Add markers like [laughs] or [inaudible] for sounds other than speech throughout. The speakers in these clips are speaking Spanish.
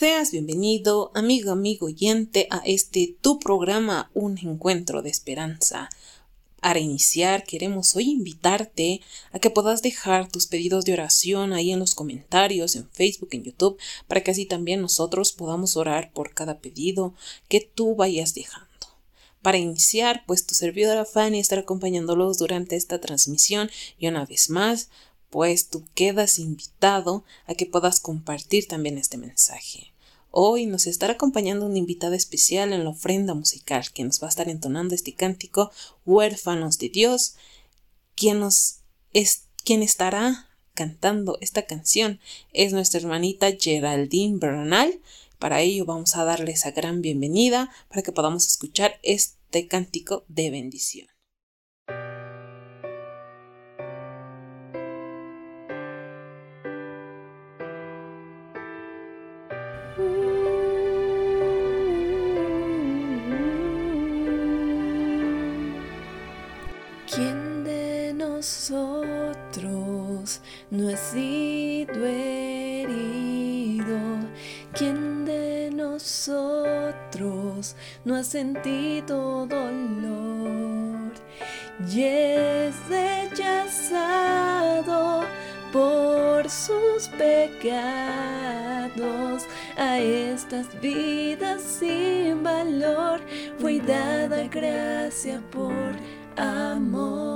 Seas bienvenido, amigo, amigo oyente, a este tu programa Un Encuentro de Esperanza. Para iniciar, queremos hoy invitarte a que puedas dejar tus pedidos de oración ahí en los comentarios, en Facebook, en YouTube, para que así también nosotros podamos orar por cada pedido que tú vayas dejando. Para iniciar, pues tu servidora Fanny estará acompañándolos durante esta transmisión y una vez más, pues tú quedas invitado a que puedas compartir también este mensaje. Hoy nos estará acompañando una invitada especial en la ofrenda musical que nos va a estar entonando este cántico Huérfanos de Dios, quien nos es, quien estará cantando esta canción es nuestra hermanita Geraldine Bernal. Para ello vamos a darle esa gran bienvenida para que podamos escuchar este cántico de bendición. No ha sentido dolor? Y es rechazado por sus pecados. A estas vidas sin valor fue dada gracia por amor.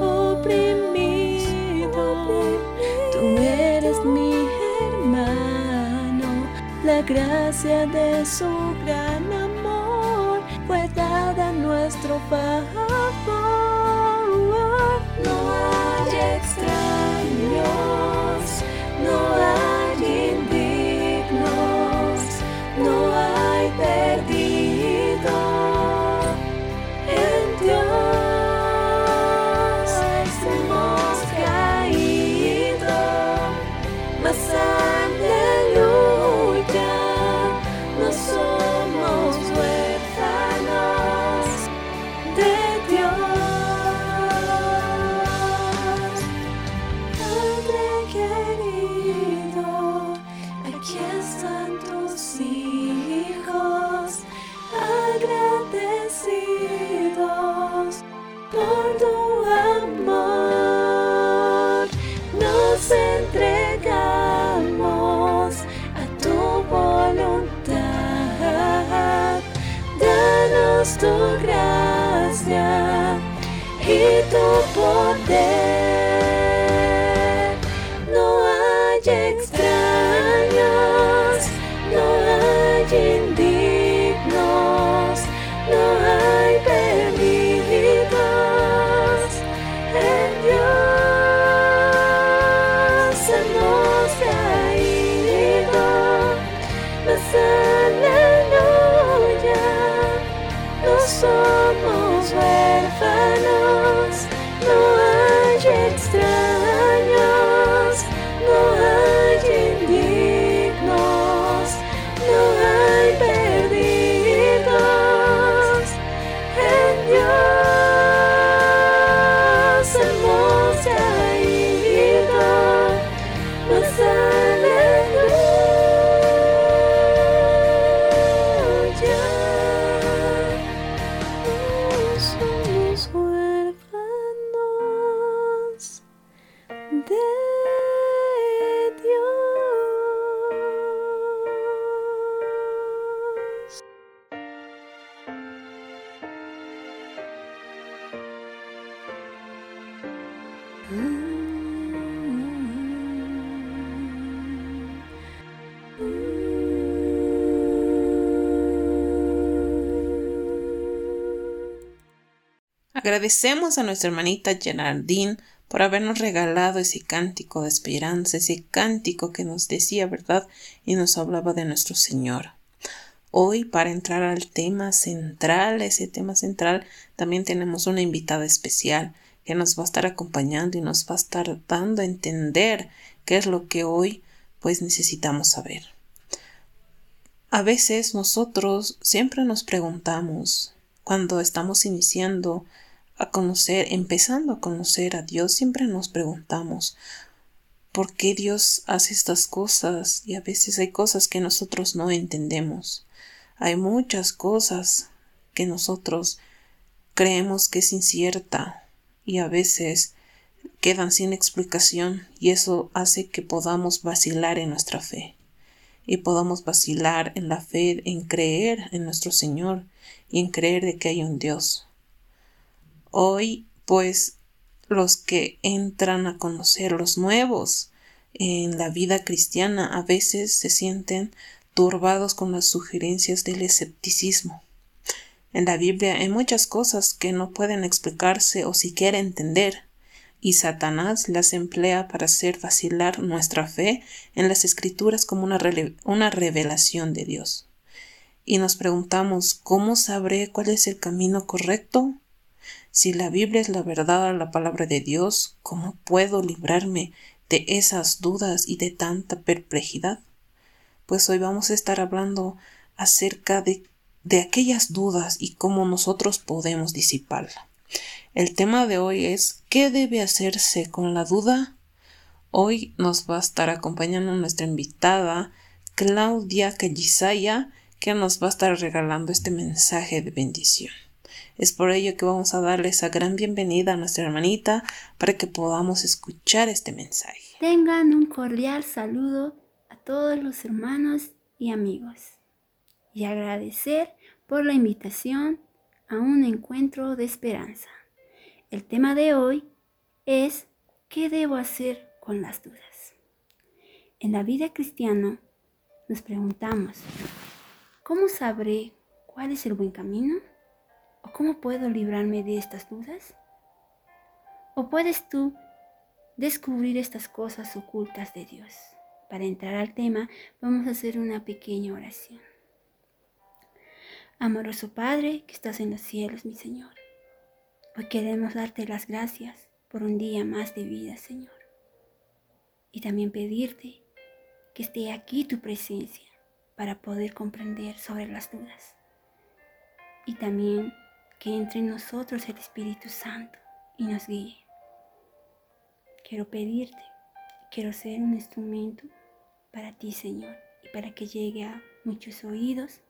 oprimido. Tú eres mi hermano, la gracia de su gran amor fue dada a nuestro favor. No hay extraños, no hay indignos, no hay perdidos. Agradecemos a nuestra hermanita Geraldine por habernos regalado ese cántico de esperanza, ese cántico que nos decía verdad y nos hablaba de nuestro Señor. Hoy, para entrar al tema central, ese tema central, también tenemos una invitada especial que nos va a estar acompañando y nos va a estar dando a entender qué es lo que hoy pues necesitamos saber. A veces nosotros siempre nos preguntamos cuando estamos iniciando a conocer, empezando a conocer a Dios, siempre nos preguntamos por qué Dios hace estas cosas y a veces hay cosas que nosotros no entendemos. Hay muchas cosas que nosotros creemos que es incierta y a veces quedan sin explicación y eso hace que podamos vacilar en nuestra fe y podamos vacilar en la fe, en creer en nuestro Señor y en creer de que hay un Dios. Hoy, pues, los que entran a conocer los nuevos en la vida cristiana a veces se sienten turbados con las sugerencias del escepticismo. En la Biblia hay muchas cosas que no pueden explicarse o siquiera entender, y Satanás las emplea para hacer vacilar nuestra fe en las escrituras como una, una revelación de Dios. Y nos preguntamos ¿cómo sabré cuál es el camino correcto? Si la Biblia es la verdad, la palabra de Dios, ¿cómo puedo librarme de esas dudas y de tanta perplejidad? Pues hoy vamos a estar hablando acerca de, de aquellas dudas y cómo nosotros podemos disiparla. El tema de hoy es ¿qué debe hacerse con la duda? Hoy nos va a estar acompañando nuestra invitada Claudia Callisaya, que nos va a estar regalando este mensaje de bendición. Es por ello que vamos a darle esa gran bienvenida a nuestra hermanita para que podamos escuchar este mensaje. Tengan un cordial saludo a todos los hermanos y amigos y agradecer por la invitación a un encuentro de esperanza. El tema de hoy es ¿qué debo hacer con las dudas? En la vida cristiana nos preguntamos, ¿cómo sabré cuál es el buen camino? ¿O cómo puedo librarme de estas dudas? ¿O puedes tú descubrir estas cosas ocultas de Dios? Para entrar al tema, vamos a hacer una pequeña oración. Amoroso Padre que estás en los cielos, mi Señor, hoy queremos darte las gracias por un día más de vida, Señor. Y también pedirte que esté aquí tu presencia para poder comprender sobre las dudas. Y también que entre en nosotros el Espíritu Santo y nos guíe. Quiero pedirte, quiero ser un instrumento para ti, Señor, y para que llegue a muchos oídos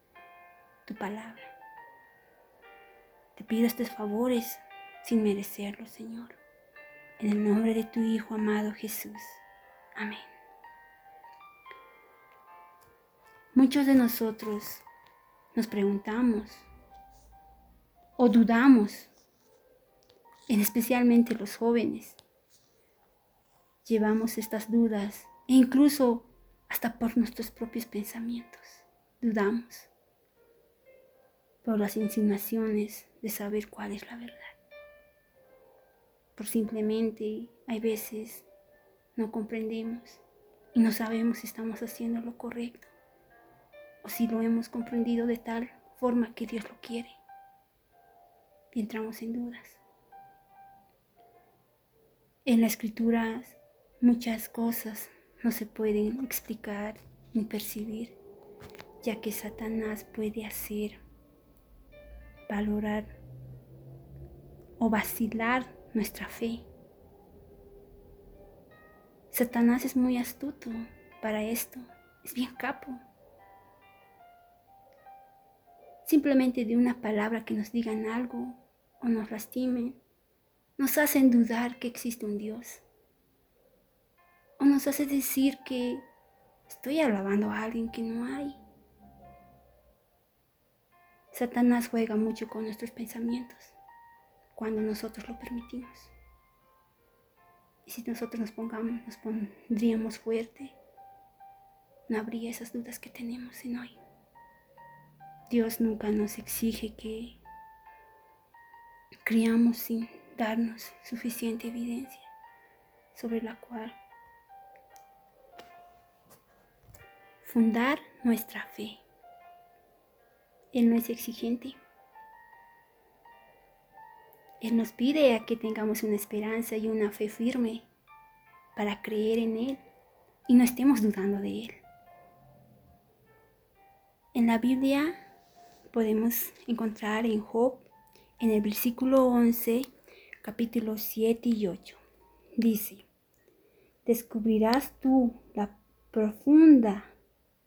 tu palabra. Te pido estos favores sin merecerlos, Señor. En el nombre de tu Hijo amado Jesús. Amén. Muchos de nosotros nos preguntamos, o dudamos, en especialmente los jóvenes. Llevamos estas dudas e incluso hasta por nuestros propios pensamientos. Dudamos por las insinuaciones de saber cuál es la verdad. Por simplemente hay veces no comprendemos y no sabemos si estamos haciendo lo correcto o si lo hemos comprendido de tal forma que Dios lo quiere y entramos en dudas. En la escritura muchas cosas no se pueden explicar ni percibir, ya que Satanás puede hacer valorar o vacilar nuestra fe. Satanás es muy astuto para esto, es bien capo. Simplemente de una palabra que nos digan algo o nos lastimen, nos hacen dudar que existe un Dios. O nos hace decir que estoy alabando a alguien que no hay. Satanás juega mucho con nuestros pensamientos cuando nosotros lo permitimos. Y si nosotros nos pongamos, nos pondríamos fuerte, no habría esas dudas que tenemos en hoy. Dios nunca nos exige que criamos sin darnos suficiente evidencia sobre la cual fundar nuestra fe. Él no es exigente. Él nos pide a que tengamos una esperanza y una fe firme para creer en Él y no estemos dudando de Él. En la Biblia podemos encontrar en Job, en el versículo 11, capítulo 7 y 8. Dice, descubrirás tú la profunda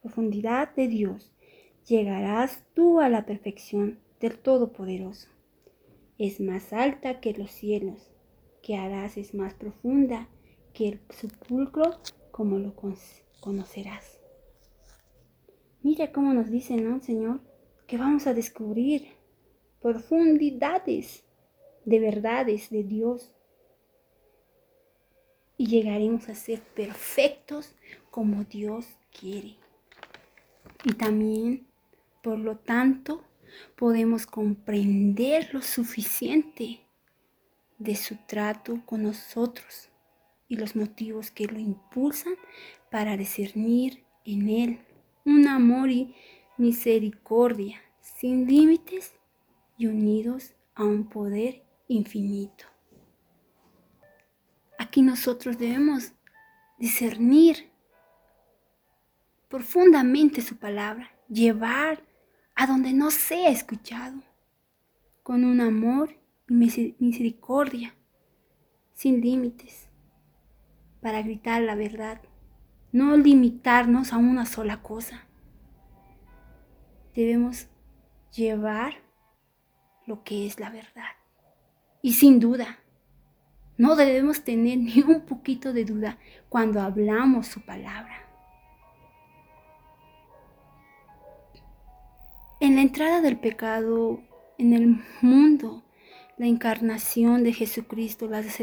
profundidad de Dios, llegarás tú a la perfección del Todopoderoso. Es más alta que los cielos, que harás es más profunda que el sepulcro, como lo conocerás. Mira cómo nos dice, ¿no, Señor? Que vamos a descubrir profundidades de verdades de Dios y llegaremos a ser perfectos como Dios quiere. Y también, por lo tanto, podemos comprender lo suficiente de su trato con nosotros y los motivos que lo impulsan para discernir en él un amor y misericordia sin límites y unidos a un poder infinito. Aquí nosotros debemos discernir profundamente su palabra, llevar a donde no sea escuchado, con un amor y misericordia, sin límites, para gritar la verdad, no limitarnos a una sola cosa. Debemos llevar lo que es la verdad. Y sin duda, no debemos tener [laughs] ni un poquito de duda cuando hablamos su palabra. En la entrada del pecado en el mundo, la encarnación de Jesucristo, las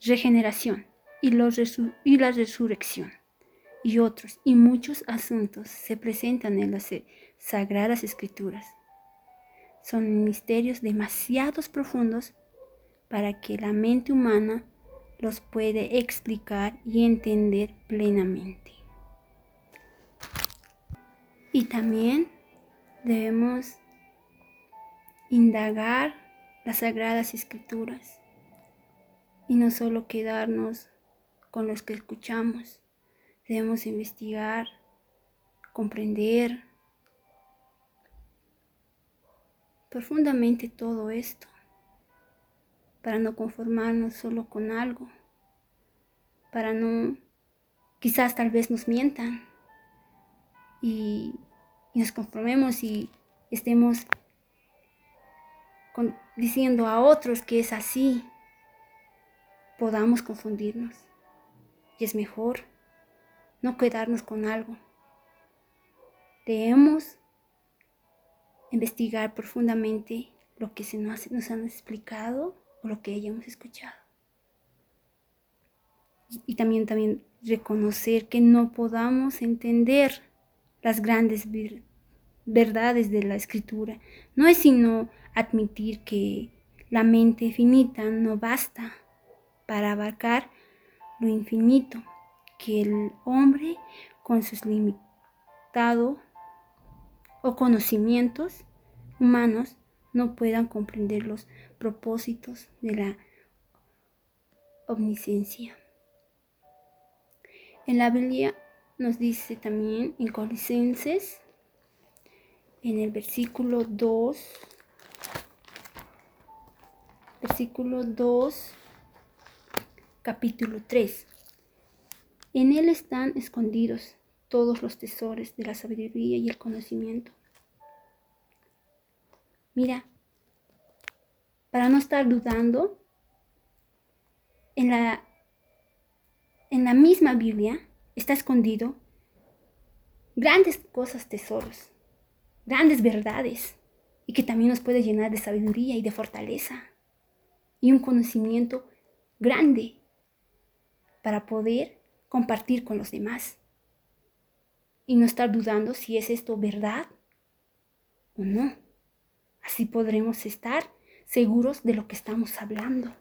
regeneración y, y la resurrección y otros y muchos asuntos se presentan en las sagradas escrituras. Son misterios demasiados profundos para que la mente humana los puede explicar y entender plenamente. Y también debemos indagar las sagradas escrituras y no solo quedarnos con los que escuchamos. Debemos investigar, comprender profundamente todo esto para no conformarnos solo con algo, para no, quizás tal vez nos mientan y nos conformemos y estemos diciendo a otros que es así, podamos confundirnos. Y es mejor no quedarnos con algo. Debemos investigar profundamente lo que se nos, han explicado o lo que hayamos escuchado. Y también, también reconocer que no podamos entender las grandes verdades de la escritura. No es sino admitir que la mente finita no basta para abarcar lo infinito, que el hombre con sus limitados o conocimientos humanos no puedan comprender los propósitos de la omnisciencia. En la Biblia nos dice también en Colosenses, en el versículo 2, versículo 2, capítulo 3. En él están escondidos todos los tesoros de la sabiduría y el conocimiento. Mira, para no estar dudando, en la, en la misma Biblia está escondido grandes cosas, tesoros, grandes verdades y que también nos puede llenar de sabiduría y de fortaleza. y un conocimiento grande para poder compartir con los demás y no estar dudando si es esto verdad o no. Así podremos estar seguros de lo que estamos hablando.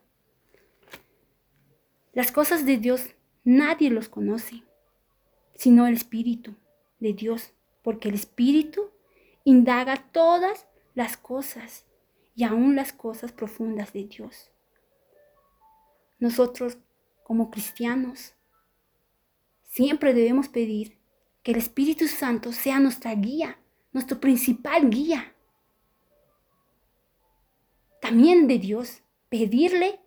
Las cosas de Dios nadie los conoce, sino el Espíritu de Dios, porque el Espíritu indaga todas las cosas y aún las cosas profundas de Dios. Nosotros, como cristianos, siempre debemos pedir que el Espíritu Santo sea nuestra guía, nuestro principal guía. También de Dios, pedirle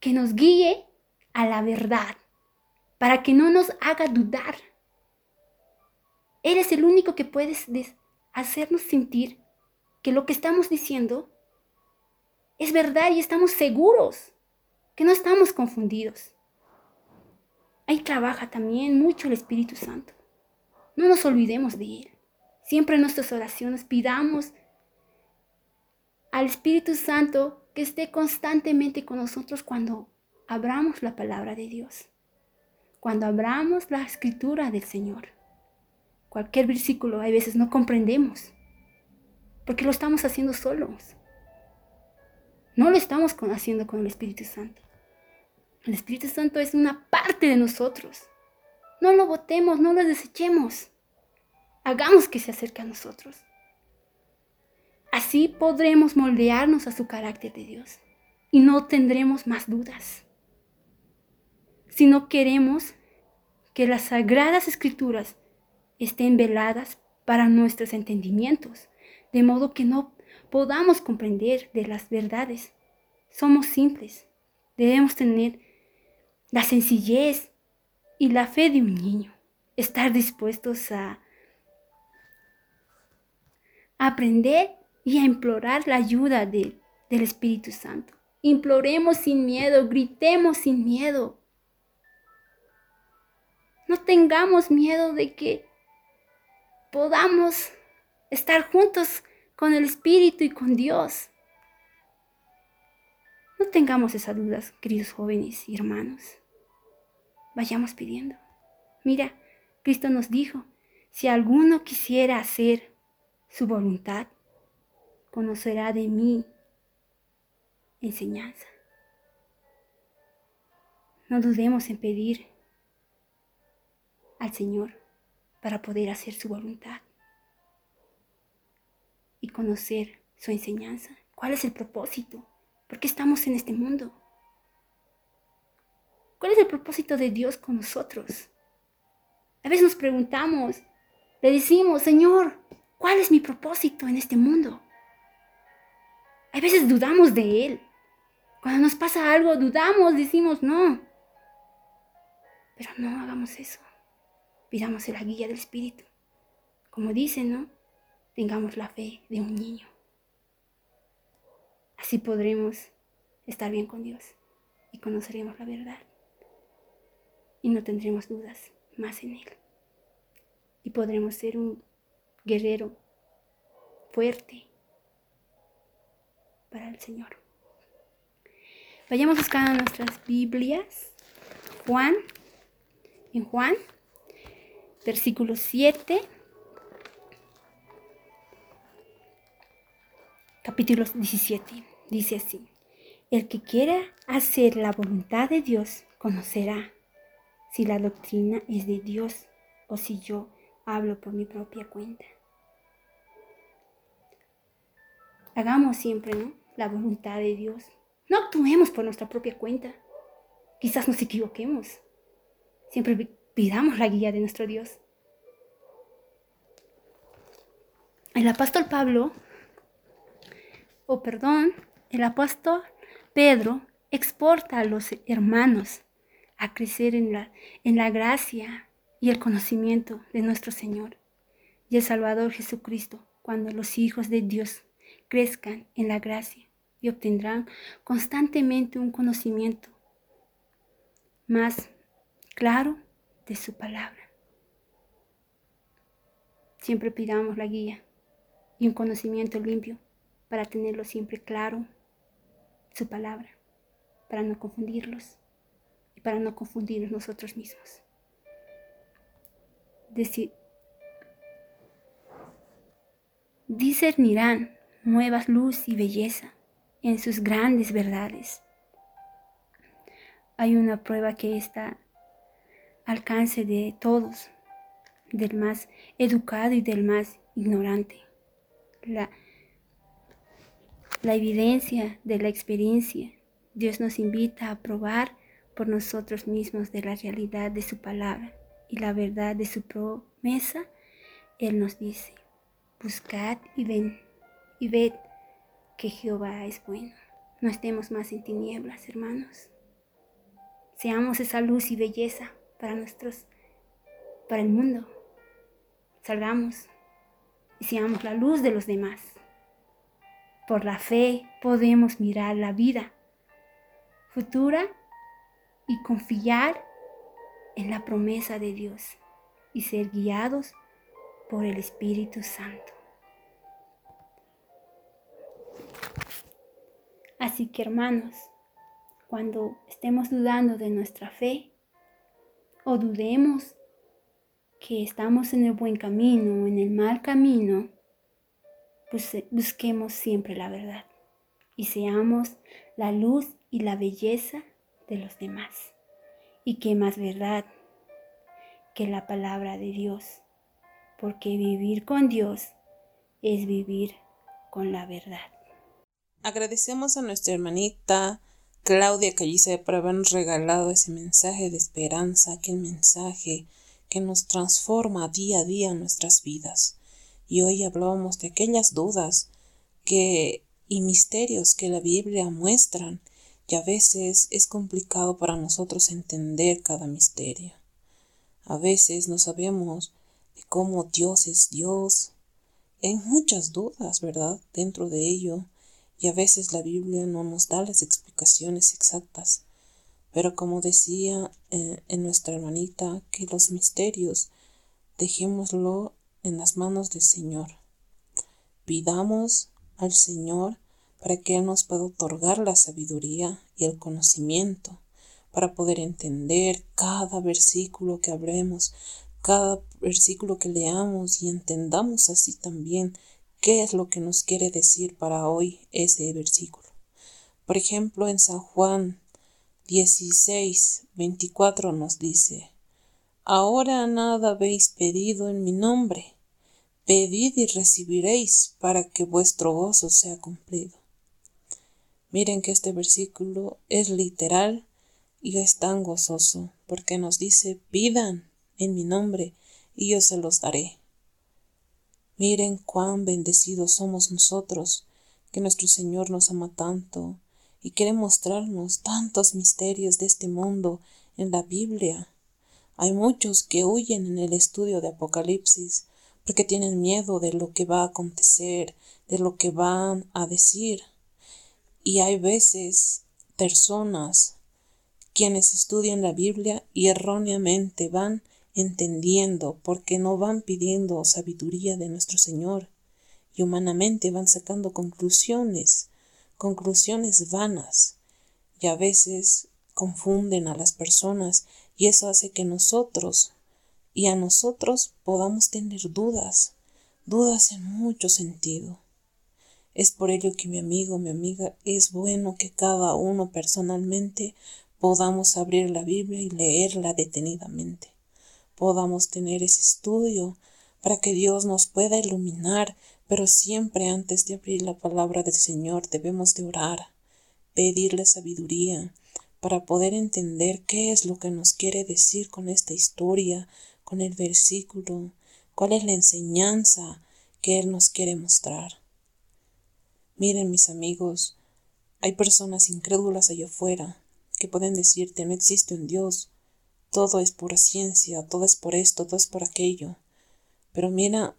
que nos guíe a la verdad, para que no nos haga dudar. Él es el único que puede hacernos sentir que lo que estamos diciendo es verdad y estamos seguros, que no estamos confundidos. Ahí trabaja también mucho el Espíritu Santo. No nos olvidemos de Él. Siempre en nuestras oraciones pidamos al Espíritu Santo que esté constantemente con nosotros cuando abramos la palabra de Dios, cuando abramos la escritura del Señor. Cualquier versículo a veces no comprendemos, porque lo estamos haciendo solos. No lo estamos haciendo con el Espíritu Santo. El Espíritu Santo es una parte de nosotros. No lo botemos, no lo desechemos. Hagamos que se acerque a nosotros. Así podremos moldearnos a su carácter de Dios y no tendremos más dudas. Si no queremos que las sagradas escrituras estén veladas para nuestros entendimientos, de modo que no podamos comprender de las verdades. Somos simples. Debemos tener la sencillez y la fe de un niño. Estar dispuestos a aprender y a implorar la ayuda del Espíritu Santo. Imploremos sin miedo, gritemos sin miedo. No tengamos miedo de que podamos estar juntos con el Espíritu y con Dios. No tengamos esas dudas, queridos jóvenes y hermanos. Vayamos pidiendo. Mira, Cristo nos dijo, si alguno quisiera hacer su voluntad, conocerá de mí enseñanza. No dudemos en pedir al Señor para poder hacer su voluntad y conocer su enseñanza. ¿Cuál es el propósito? ¿Por qué estamos en este mundo? ¿Cuál es el propósito de Dios con nosotros? A veces nos preguntamos, le decimos, Señor, ¿cuál es mi propósito en este mundo? A veces dudamos de Él. Cuando nos pasa algo, dudamos, decimos, no. Pero no hagamos eso. Pidamos la guía del Espíritu. Como dice, ¿no? Tengamos la fe de un niño. Así podremos estar bien con Dios y conoceremos la verdad. Y no tendremos dudas más en Él. Y podremos ser un guerrero fuerte para el Señor. Vayamos buscando nuestras Biblias. Juan, en Juan, versículo 7, capítulo 17, dice así, el que quiera hacer la voluntad de Dios conocerá si la doctrina es de Dios o si yo hablo por mi propia cuenta. Hagamos siempre, ¿no? La voluntad de Dios. No actuemos por nuestra propia cuenta. Quizás nos equivoquemos. Siempre pidamos la guía de nuestro Dios. El apóstol Pablo, o perdón, el apóstol Pedro exporta a los hermanos a crecer en la, en la gracia y el conocimiento de nuestro Señor y el Salvador Jesucristo cuando los hijos de Dios crezcan en la gracia y obtendrán constantemente un conocimiento más claro de su palabra. Siempre pidamos la guía y un conocimiento limpio para tenerlo siempre claro su palabra, para no confundirlos y para no confundirnos nosotros mismos. Decir, discernirán nuevas luz y belleza en sus grandes verdades. Hay una prueba que está al alcance de todos, del más educado y del más ignorante. La, la evidencia de la experiencia. Dios nos invita a probar por nosotros mismos de la realidad de su palabra y la verdad de su promesa. Él nos dice, buscad y ven y ved que Jehová es bueno. No estemos más en tinieblas, hermanos. Seamos esa luz y belleza para nuestros, para el mundo. Salgamos y seamos la luz de los demás. Por la fe podemos mirar la vida futura y confiar en la promesa de Dios y ser guiados por el Espíritu Santo. Así que hermanos, cuando estemos dudando de nuestra fe o dudemos que estamos en el buen camino o en el mal camino, pues eh, busquemos siempre la verdad y seamos la luz y la belleza de los demás. Y qué más verdad que la palabra de Dios, porque vivir con Dios es vivir con la verdad. Agradecemos a nuestra hermanita Claudia Callice por habernos regalado ese mensaje de esperanza, aquel mensaje que nos transforma día a día nuestras vidas. Y hoy hablábamos de aquellas dudas que y misterios que la Biblia muestran y a veces es complicado para nosotros entender cada misterio. A veces no sabemos de cómo Dios es Dios. Hay muchas dudas, ¿verdad? Dentro de ello y a veces la Biblia no nos da las explicaciones exactas. Pero como decía eh, en nuestra hermanita, que los misterios dejémoslo en las manos del Señor. Pidamos al Señor para que Él nos pueda otorgar la sabiduría y el conocimiento para poder entender cada versículo que hablemos, cada versículo que leamos y entendamos así también qué es lo que nos quiere decir para hoy ese versículo. Por ejemplo, en San Juan 16, 24 nos dice, Ahora nada habéis pedido en mi nombre, pedid y recibiréis para que vuestro gozo sea cumplido. Miren que este versículo es literal y es tan gozoso, porque nos dice, pidan en mi nombre y yo se los daré. Miren cuán bendecidos somos nosotros, que nuestro Señor nos ama tanto y quiere mostrarnos tantos misterios de este mundo en la Biblia. Hay muchos que huyen en el estudio de Apocalipsis porque tienen miedo de lo que va a acontecer, de lo que van a decir. Y hay veces personas quienes estudian la Biblia y erróneamente van entendiendo, porque no van pidiendo sabiduría de nuestro Señor y humanamente van sacando conclusiones, conclusiones vanas y a veces confunden a las personas y eso hace que nosotros y a nosotros podamos tener dudas, dudas en mucho sentido. Es por ello que mi amigo, mi amiga, es bueno que cada uno personalmente podamos abrir la Biblia y leerla detenidamente podamos tener ese estudio para que Dios nos pueda iluminar, pero siempre antes de abrir la palabra del Señor debemos de orar, pedirle sabiduría para poder entender qué es lo que nos quiere decir con esta historia, con el versículo, cuál es la enseñanza que Él nos quiere mostrar. Miren mis amigos, hay personas incrédulas allá afuera que pueden decirte no existe un Dios, todo es pura ciencia, todo es por esto, todo es por aquello. Pero mira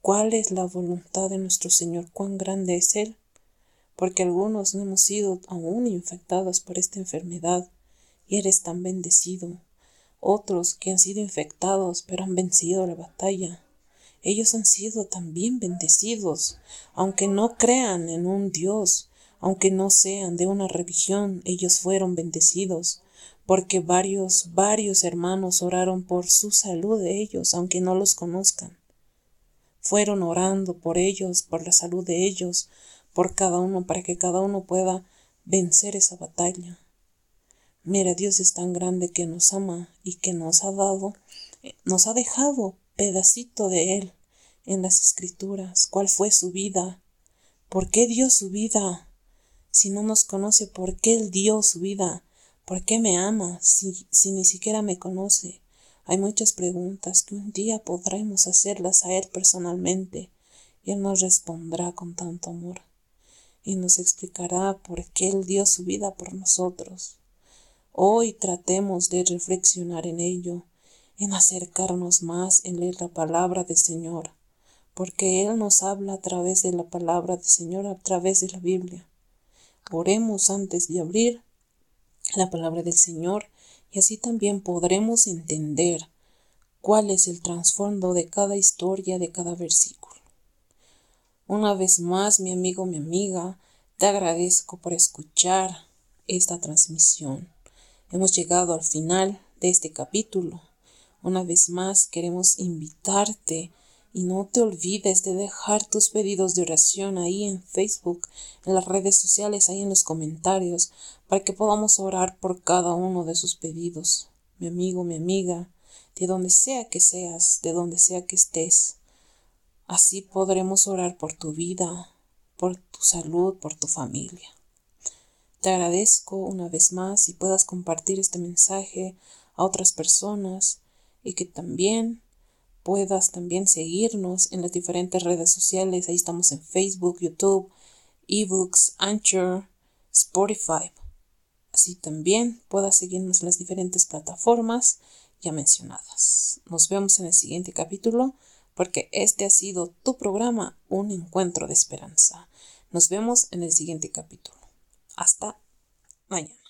cuál es la voluntad de nuestro Señor, cuán grande es Él, porque algunos no hemos sido aún infectados por esta enfermedad y eres tan bendecido. Otros que han sido infectados pero han vencido la batalla. Ellos han sido también bendecidos, aunque no crean en un Dios, aunque no sean de una religión, ellos fueron bendecidos, porque varios, varios hermanos oraron por su salud de ellos, aunque no los conozcan. Fueron orando por ellos, por la salud de ellos, por cada uno, para que cada uno pueda vencer esa batalla. Mira, Dios es tan grande que nos ama y que nos ha dado, eh, nos ha dejado pedacito de Él en las escrituras. ¿Cuál fue su vida? ¿Por qué dio su vida? Si no nos conoce, ¿por qué Él dio su vida? ¿Por qué me ama si, si ni siquiera me conoce? Hay muchas preguntas que un día podremos hacerlas a Él personalmente y Él nos responderá con tanto amor y nos explicará por qué Él dio su vida por nosotros. Hoy tratemos de reflexionar en ello, en acercarnos más, en leer la palabra del Señor, porque Él nos habla a través de la palabra del Señor, a través de la Biblia. Oremos antes de abrir la palabra del Señor y así también podremos entender cuál es el trasfondo de cada historia, de cada versículo. Una vez más, mi amigo, mi amiga, te agradezco por escuchar esta transmisión. Hemos llegado al final de este capítulo. Una vez más queremos invitarte y no te olvides de dejar tus pedidos de oración ahí en Facebook, en las redes sociales, ahí en los comentarios, para que podamos orar por cada uno de sus pedidos. Mi amigo, mi amiga, de donde sea que seas, de donde sea que estés. Así podremos orar por tu vida, por tu salud, por tu familia. Te agradezco una vez más y puedas compartir este mensaje a otras personas y que también puedas también seguirnos en las diferentes redes sociales. Ahí estamos en Facebook, YouTube, eBooks, Anchor, Spotify. Así también puedas seguirnos en las diferentes plataformas ya mencionadas. Nos vemos en el siguiente capítulo porque este ha sido tu programa, Un Encuentro de Esperanza. Nos vemos en el siguiente capítulo. Hasta mañana.